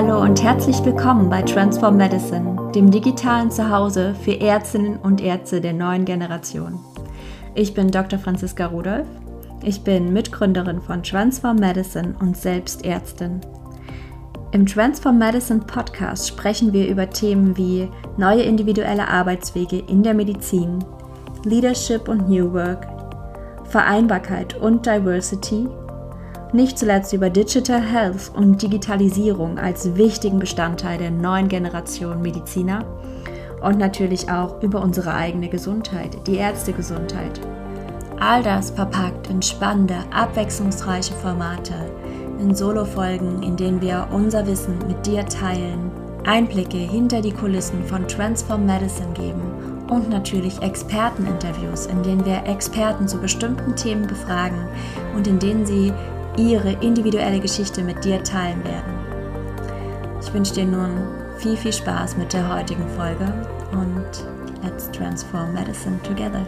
Hallo und herzlich willkommen bei Transform Medicine, dem digitalen Zuhause für Ärztinnen und Ärzte der neuen Generation. Ich bin Dr. Franziska Rudolph. Ich bin Mitgründerin von Transform Medicine und selbst Ärztin. Im Transform Medicine Podcast sprechen wir über Themen wie neue individuelle Arbeitswege in der Medizin, Leadership und New Work, Vereinbarkeit und Diversity nicht zuletzt über Digital Health und Digitalisierung als wichtigen Bestandteil der neuen Generation Mediziner und natürlich auch über unsere eigene Gesundheit, die Ärztegesundheit. All das verpackt in spannende, abwechslungsreiche Formate, in Solo-Folgen, in denen wir unser Wissen mit dir teilen, Einblicke hinter die Kulissen von Transform Medicine geben und natürlich Experteninterviews, in denen wir Experten zu bestimmten Themen befragen und in denen sie ihre individuelle Geschichte mit dir teilen werden. Ich wünsche dir nun viel, viel Spaß mit der heutigen Folge und let's transform medicine together.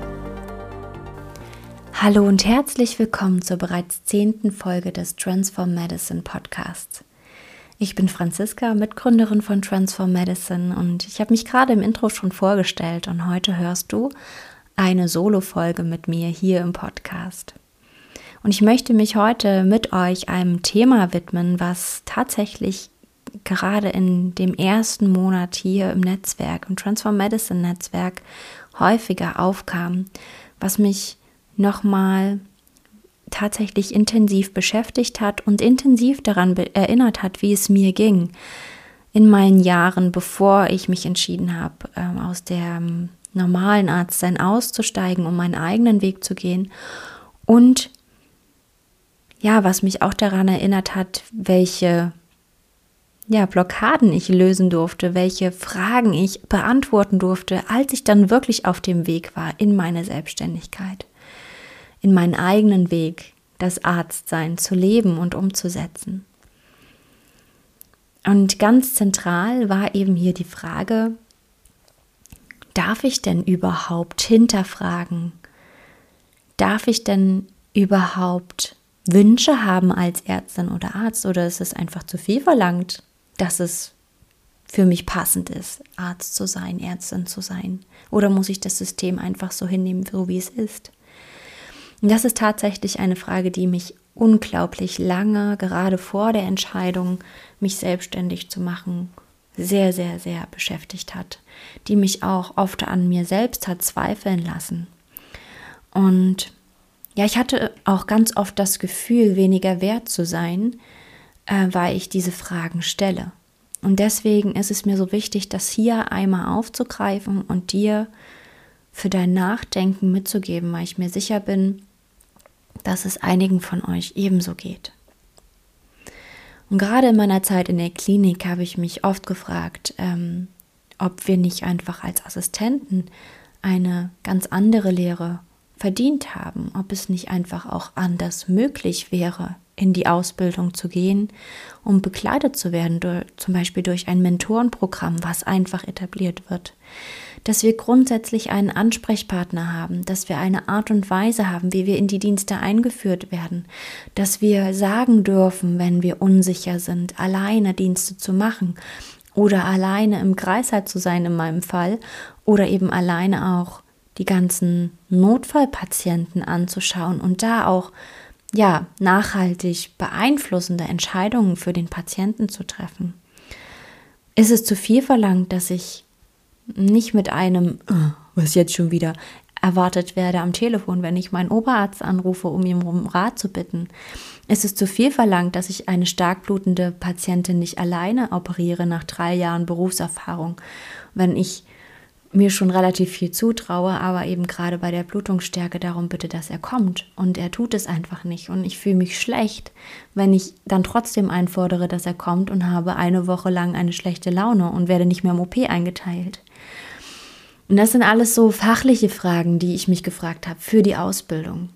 Hallo und herzlich willkommen zur bereits zehnten Folge des Transform Medicine Podcasts. Ich bin Franziska, Mitgründerin von Transform Medicine und ich habe mich gerade im Intro schon vorgestellt und heute hörst du eine Solo-Folge mit mir hier im Podcast. Und ich möchte mich heute mit euch einem Thema widmen, was tatsächlich gerade in dem ersten Monat hier im Netzwerk, im Transform Medicine Netzwerk, häufiger aufkam, was mich nochmal tatsächlich intensiv beschäftigt hat und intensiv daran erinnert hat, wie es mir ging in meinen Jahren, bevor ich mich entschieden habe, ähm, aus dem normalen Arztsein auszusteigen, um meinen eigenen Weg zu gehen. Und ja, was mich auch daran erinnert hat, welche ja, Blockaden ich lösen durfte, welche Fragen ich beantworten durfte, als ich dann wirklich auf dem Weg war in meine Selbstständigkeit, in meinen eigenen Weg, das Arztsein zu leben und umzusetzen. Und ganz zentral war eben hier die Frage, darf ich denn überhaupt hinterfragen? Darf ich denn überhaupt Wünsche haben als Ärztin oder Arzt oder ist es einfach zu viel verlangt, dass es für mich passend ist, Arzt zu sein, Ärztin zu sein? Oder muss ich das System einfach so hinnehmen, so wie es ist? Und das ist tatsächlich eine Frage, die mich unglaublich lange, gerade vor der Entscheidung, mich selbstständig zu machen, sehr, sehr, sehr beschäftigt hat, die mich auch oft an mir selbst hat zweifeln lassen. Und ja, ich hatte auch ganz oft das Gefühl, weniger wert zu sein, äh, weil ich diese Fragen stelle. Und deswegen ist es mir so wichtig, das hier einmal aufzugreifen und dir für dein Nachdenken mitzugeben, weil ich mir sicher bin, dass es einigen von euch ebenso geht. Und gerade in meiner Zeit in der Klinik habe ich mich oft gefragt, ähm, ob wir nicht einfach als Assistenten eine ganz andere Lehre verdient haben, ob es nicht einfach auch anders möglich wäre, in die Ausbildung zu gehen, um begleitet zu werden, zum Beispiel durch ein Mentorenprogramm, was einfach etabliert wird. Dass wir grundsätzlich einen Ansprechpartner haben, dass wir eine Art und Weise haben, wie wir in die Dienste eingeführt werden, dass wir sagen dürfen, wenn wir unsicher sind, alleine Dienste zu machen oder alleine im Kreißsaal zu sein in meinem Fall oder eben alleine auch die ganzen Notfallpatienten anzuschauen und da auch ja nachhaltig beeinflussende Entscheidungen für den Patienten zu treffen. Ist es zu viel verlangt, dass ich nicht mit einem oh, was jetzt schon wieder erwartet werde am Telefon, wenn ich meinen Oberarzt anrufe, um ihm um Rat zu bitten? Ist es zu viel verlangt, dass ich eine stark blutende Patientin nicht alleine operiere nach drei Jahren Berufserfahrung, wenn ich mir schon relativ viel zutraue, aber eben gerade bei der Blutungsstärke darum bitte, dass er kommt. Und er tut es einfach nicht. Und ich fühle mich schlecht, wenn ich dann trotzdem einfordere, dass er kommt und habe eine Woche lang eine schlechte Laune und werde nicht mehr im OP eingeteilt. Und das sind alles so fachliche Fragen, die ich mich gefragt habe für die Ausbildung.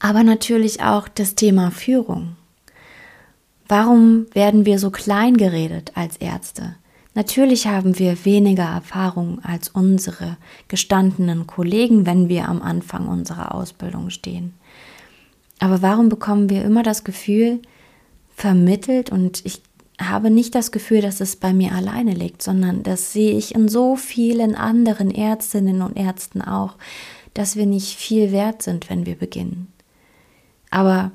Aber natürlich auch das Thema Führung. Warum werden wir so klein geredet als Ärzte? Natürlich haben wir weniger Erfahrung als unsere gestandenen Kollegen, wenn wir am Anfang unserer Ausbildung stehen. Aber warum bekommen wir immer das Gefühl vermittelt und ich habe nicht das Gefühl, dass es bei mir alleine liegt, sondern das sehe ich in so vielen anderen Ärztinnen und Ärzten auch, dass wir nicht viel wert sind, wenn wir beginnen. Aber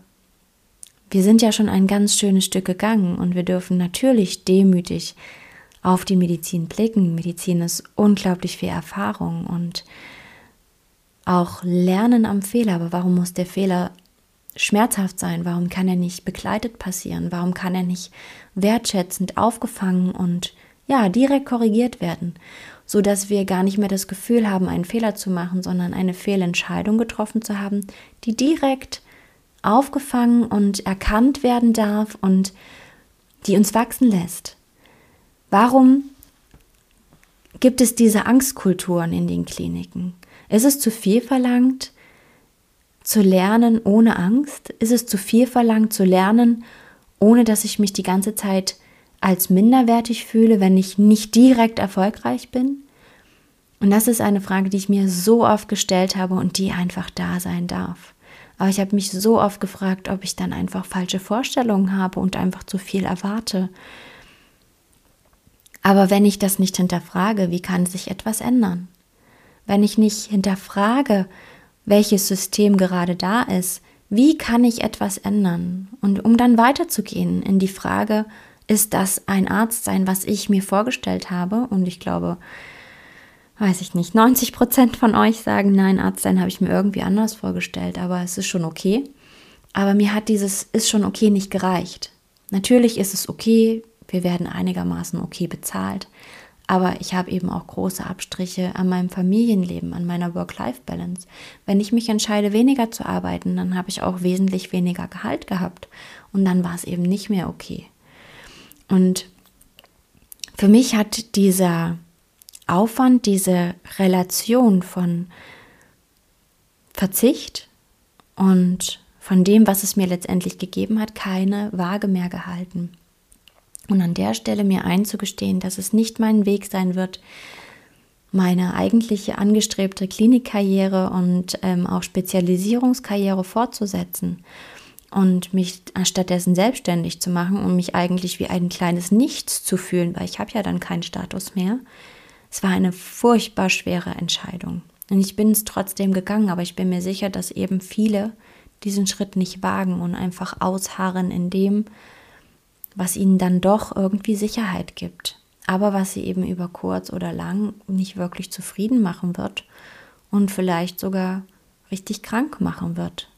wir sind ja schon ein ganz schönes Stück gegangen und wir dürfen natürlich demütig auf die Medizin blicken. Medizin ist unglaublich viel Erfahrung und auch Lernen am Fehler. Aber warum muss der Fehler schmerzhaft sein? Warum kann er nicht begleitet passieren? Warum kann er nicht wertschätzend aufgefangen und ja, direkt korrigiert werden, so dass wir gar nicht mehr das Gefühl haben, einen Fehler zu machen, sondern eine Fehlentscheidung getroffen zu haben, die direkt aufgefangen und erkannt werden darf und die uns wachsen lässt. Warum gibt es diese Angstkulturen in den Kliniken? Ist es zu viel verlangt, zu lernen ohne Angst? Ist es zu viel verlangt, zu lernen, ohne dass ich mich die ganze Zeit als minderwertig fühle, wenn ich nicht direkt erfolgreich bin? Und das ist eine Frage, die ich mir so oft gestellt habe und die einfach da sein darf. Aber ich habe mich so oft gefragt, ob ich dann einfach falsche Vorstellungen habe und einfach zu viel erwarte. Aber wenn ich das nicht hinterfrage, wie kann sich etwas ändern? Wenn ich nicht hinterfrage, welches System gerade da ist, wie kann ich etwas ändern? Und um dann weiterzugehen in die Frage, ist das ein Arzt sein, was ich mir vorgestellt habe? Und ich glaube, weiß ich nicht, 90 Prozent von euch sagen, nein, Arzt sein habe ich mir irgendwie anders vorgestellt, aber es ist schon okay. Aber mir hat dieses ist schon okay nicht gereicht. Natürlich ist es okay, wir werden einigermaßen okay bezahlt. Aber ich habe eben auch große Abstriche an meinem Familienleben, an meiner Work-Life-Balance. Wenn ich mich entscheide, weniger zu arbeiten, dann habe ich auch wesentlich weniger Gehalt gehabt. Und dann war es eben nicht mehr okay. Und für mich hat dieser Aufwand, diese Relation von Verzicht und von dem, was es mir letztendlich gegeben hat, keine Waage mehr gehalten. Und an der Stelle mir einzugestehen, dass es nicht mein Weg sein wird, meine eigentliche angestrebte Klinikkarriere und ähm, auch Spezialisierungskarriere fortzusetzen und mich stattdessen selbstständig zu machen und mich eigentlich wie ein kleines Nichts zu fühlen, weil ich habe ja dann keinen Status mehr. Es war eine furchtbar schwere Entscheidung. Und ich bin es trotzdem gegangen, aber ich bin mir sicher, dass eben viele diesen Schritt nicht wagen und einfach ausharren in dem, was ihnen dann doch irgendwie Sicherheit gibt, aber was sie eben über kurz oder lang nicht wirklich zufrieden machen wird und vielleicht sogar richtig krank machen wird.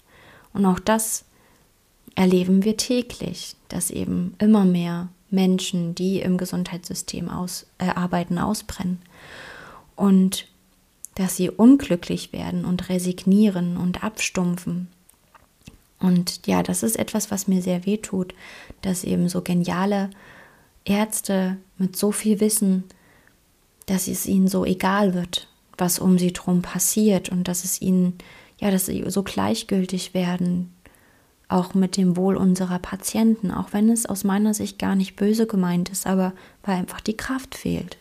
Und auch das erleben wir täglich, dass eben immer mehr Menschen, die im Gesundheitssystem aus, äh, arbeiten, ausbrennen. Und dass sie unglücklich werden und resignieren und abstumpfen und ja, das ist etwas, was mir sehr weh tut, dass eben so geniale Ärzte mit so viel Wissen, dass es ihnen so egal wird, was um sie drum passiert und dass es ihnen, ja, dass sie so gleichgültig werden, auch mit dem Wohl unserer Patienten, auch wenn es aus meiner Sicht gar nicht böse gemeint ist, aber weil einfach die Kraft fehlt.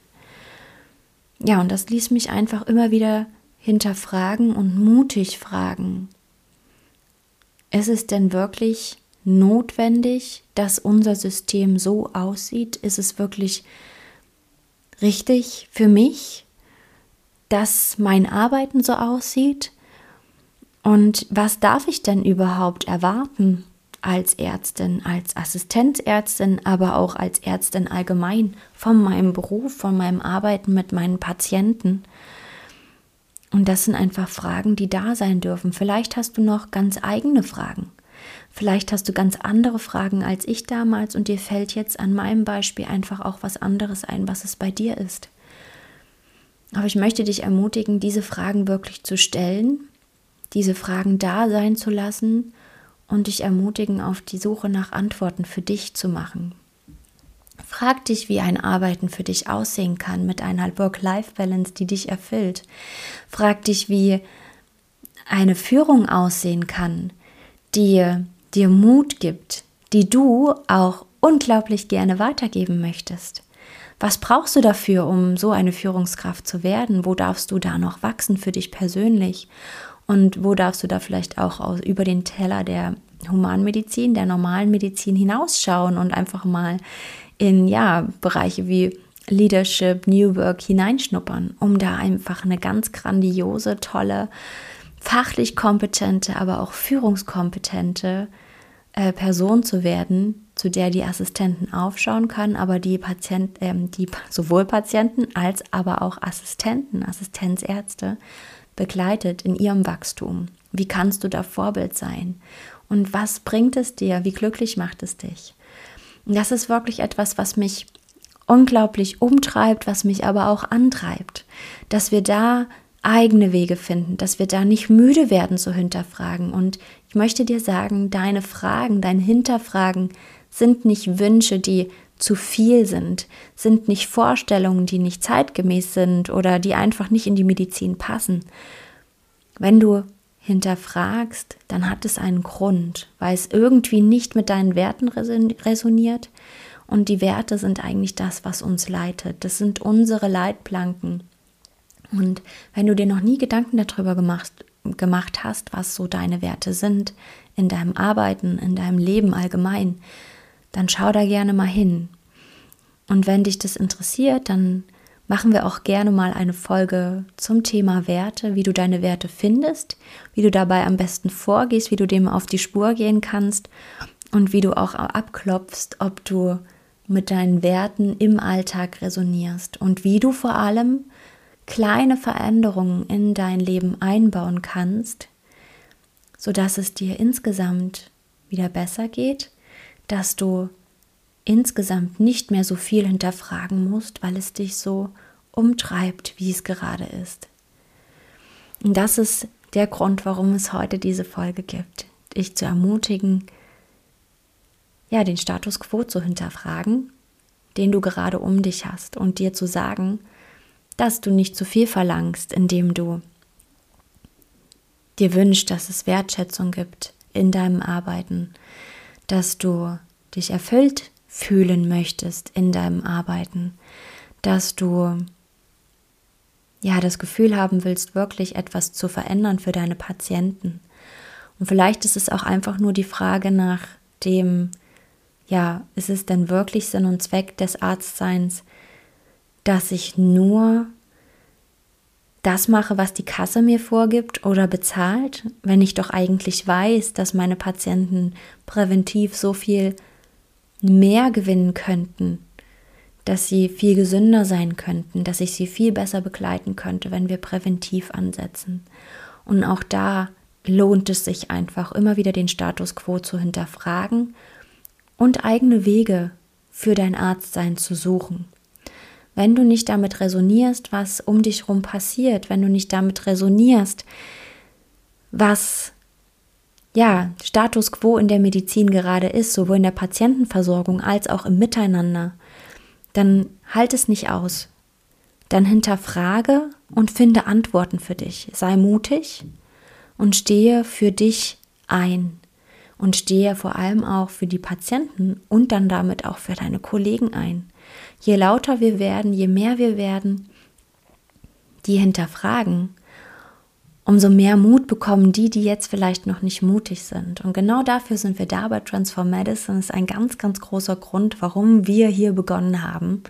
Ja, und das ließ mich einfach immer wieder hinterfragen und mutig fragen, ist es denn wirklich notwendig, dass unser System so aussieht? Ist es wirklich richtig für mich, dass mein Arbeiten so aussieht? Und was darf ich denn überhaupt erwarten als Ärztin, als Assistenzärztin, aber auch als Ärztin allgemein von meinem Beruf, von meinem Arbeiten mit meinen Patienten? Und das sind einfach Fragen, die da sein dürfen. Vielleicht hast du noch ganz eigene Fragen. Vielleicht hast du ganz andere Fragen als ich damals und dir fällt jetzt an meinem Beispiel einfach auch was anderes ein, was es bei dir ist. Aber ich möchte dich ermutigen, diese Fragen wirklich zu stellen, diese Fragen da sein zu lassen und dich ermutigen, auf die Suche nach Antworten für dich zu machen. Frag dich, wie ein Arbeiten für dich aussehen kann mit einer Work-Life-Balance, die dich erfüllt. Frag dich, wie eine Führung aussehen kann, die dir Mut gibt, die du auch unglaublich gerne weitergeben möchtest. Was brauchst du dafür, um so eine Führungskraft zu werden? Wo darfst du da noch wachsen für dich persönlich? Und wo darfst du da vielleicht auch über den Teller der Humanmedizin, der normalen Medizin hinausschauen und einfach mal in ja, Bereiche wie Leadership, New Work hineinschnuppern, um da einfach eine ganz grandiose, tolle, fachlich kompetente, aber auch führungskompetente äh, Person zu werden, zu der die Assistenten aufschauen können, aber die Patient, äh, die sowohl Patienten als aber auch Assistenten, Assistenzärzte begleitet in ihrem Wachstum. Wie kannst du da Vorbild sein? Und was bringt es dir? Wie glücklich macht es dich? Und das ist wirklich etwas, was mich unglaublich umtreibt, was mich aber auch antreibt, dass wir da eigene Wege finden, dass wir da nicht müde werden zu hinterfragen. Und ich möchte dir sagen, deine Fragen, dein Hinterfragen sind nicht Wünsche, die zu viel sind, sind nicht Vorstellungen, die nicht zeitgemäß sind oder die einfach nicht in die Medizin passen. Wenn du hinterfragst, dann hat es einen Grund, weil es irgendwie nicht mit deinen Werten resoniert. Und die Werte sind eigentlich das, was uns leitet. Das sind unsere Leitplanken. Und wenn du dir noch nie Gedanken darüber gemacht, gemacht hast, was so deine Werte sind in deinem Arbeiten, in deinem Leben allgemein, dann schau da gerne mal hin. Und wenn dich das interessiert, dann machen wir auch gerne mal eine Folge zum Thema Werte, wie du deine Werte findest, wie du dabei am besten vorgehst, wie du dem auf die Spur gehen kannst und wie du auch abklopfst, ob du mit deinen Werten im Alltag resonierst und wie du vor allem kleine Veränderungen in dein Leben einbauen kannst, sodass es dir insgesamt wieder besser geht, dass du insgesamt nicht mehr so viel hinterfragen musst, weil es dich so umtreibt, wie es gerade ist. Und das ist der Grund, warum es heute diese Folge gibt. Dich zu ermutigen, ja, den Status quo zu hinterfragen, den du gerade um dich hast und dir zu sagen, dass du nicht zu viel verlangst, indem du dir wünschst, dass es Wertschätzung gibt in deinem Arbeiten, dass du dich erfüllt fühlen möchtest in deinem Arbeiten, dass du ja das Gefühl haben willst, wirklich etwas zu verändern für deine Patienten. Und vielleicht ist es auch einfach nur die Frage nach dem, ja, ist es denn wirklich Sinn und Zweck des Arztseins, dass ich nur das mache, was die Kasse mir vorgibt oder bezahlt, wenn ich doch eigentlich weiß, dass meine Patienten präventiv so viel mehr gewinnen könnten, dass sie viel gesünder sein könnten, dass ich sie viel besser begleiten könnte, wenn wir präventiv ansetzen. Und auch da lohnt es sich einfach, immer wieder den Status quo zu hinterfragen und eigene Wege für dein Arztsein zu suchen. Wenn du nicht damit resonierst, was um dich herum passiert, wenn du nicht damit resonierst, was ja, Status quo in der Medizin gerade ist, sowohl in der Patientenversorgung als auch im Miteinander, dann halt es nicht aus. Dann hinterfrage und finde Antworten für dich. Sei mutig und stehe für dich ein und stehe vor allem auch für die Patienten und dann damit auch für deine Kollegen ein. Je lauter wir werden, je mehr wir werden, die hinterfragen, umso mehr Mut bekommen die, die jetzt vielleicht noch nicht mutig sind. Und genau dafür sind wir da bei Transform Medicine. Das ist ein ganz, ganz großer Grund, warum wir hier begonnen haben.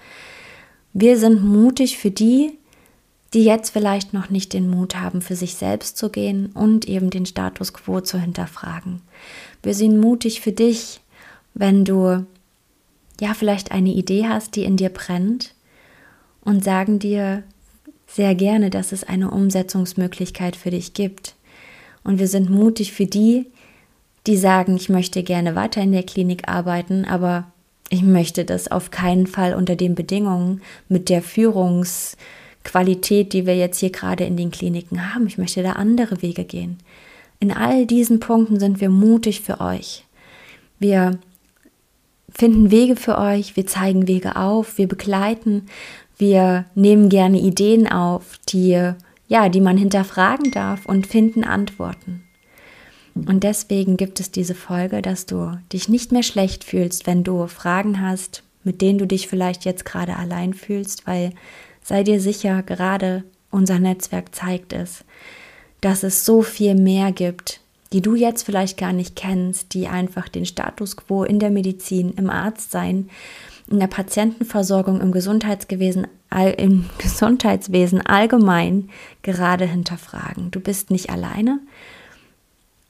Wir sind mutig für die, die jetzt vielleicht noch nicht den Mut haben, für sich selbst zu gehen und eben den Status quo zu hinterfragen. Wir sind mutig für dich, wenn du ja vielleicht eine Idee hast, die in dir brennt und sagen dir, sehr gerne, dass es eine Umsetzungsmöglichkeit für dich gibt. Und wir sind mutig für die, die sagen, ich möchte gerne weiter in der Klinik arbeiten, aber ich möchte das auf keinen Fall unter den Bedingungen mit der Führungsqualität, die wir jetzt hier gerade in den Kliniken haben. Ich möchte da andere Wege gehen. In all diesen Punkten sind wir mutig für euch. Wir finden Wege für euch, wir zeigen Wege auf, wir begleiten, wir nehmen gerne Ideen auf, die, ja, die man hinterfragen darf und finden Antworten. Und deswegen gibt es diese Folge, dass du dich nicht mehr schlecht fühlst, wenn du Fragen hast, mit denen du dich vielleicht jetzt gerade allein fühlst, weil sei dir sicher, gerade unser Netzwerk zeigt es, dass es so viel mehr gibt, die du jetzt vielleicht gar nicht kennst, die einfach den Status quo in der Medizin, im Arztsein in der Patientenversorgung im Gesundheitswesen, im Gesundheitswesen allgemein gerade hinterfragen. Du bist nicht alleine.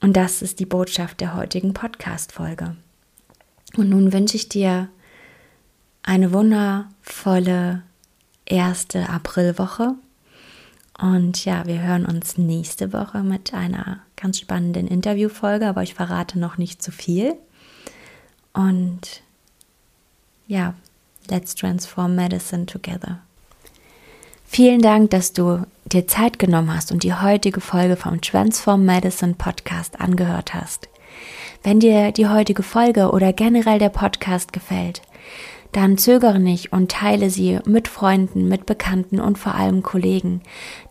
Und das ist die Botschaft der heutigen Podcast-Folge. Und nun wünsche ich dir eine wundervolle erste Aprilwoche. Und ja, wir hören uns nächste Woche mit einer ganz spannenden Interviewfolge, aber ich verrate noch nicht zu viel. Und ja, let's transform medicine together. Vielen Dank, dass du dir Zeit genommen hast und die heutige Folge vom Transform Medicine Podcast angehört hast. Wenn dir die heutige Folge oder generell der Podcast gefällt, dann zögere nicht und teile sie mit Freunden, mit Bekannten und vor allem Kollegen,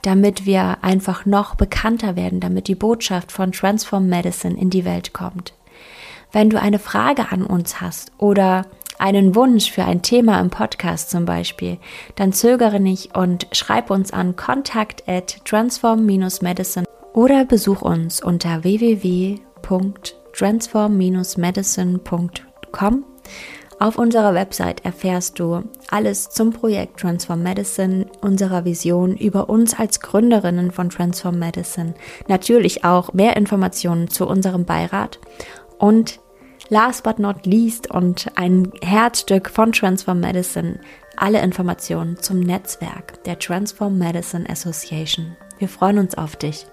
damit wir einfach noch bekannter werden, damit die Botschaft von Transform Medicine in die Welt kommt. Wenn du eine Frage an uns hast oder einen Wunsch für ein Thema im Podcast zum Beispiel, dann zögere nicht und schreib uns an kontakt at transform-medicine oder besuch uns unter www.transform-medicine.com. Auf unserer Website erfährst du alles zum Projekt Transform Medicine, unserer Vision, über uns als Gründerinnen von Transform Medicine, natürlich auch mehr Informationen zu unserem Beirat und last but not least und ein Herzstück von Transform Medicine, alle Informationen zum Netzwerk der Transform Medicine Association. Wir freuen uns auf dich.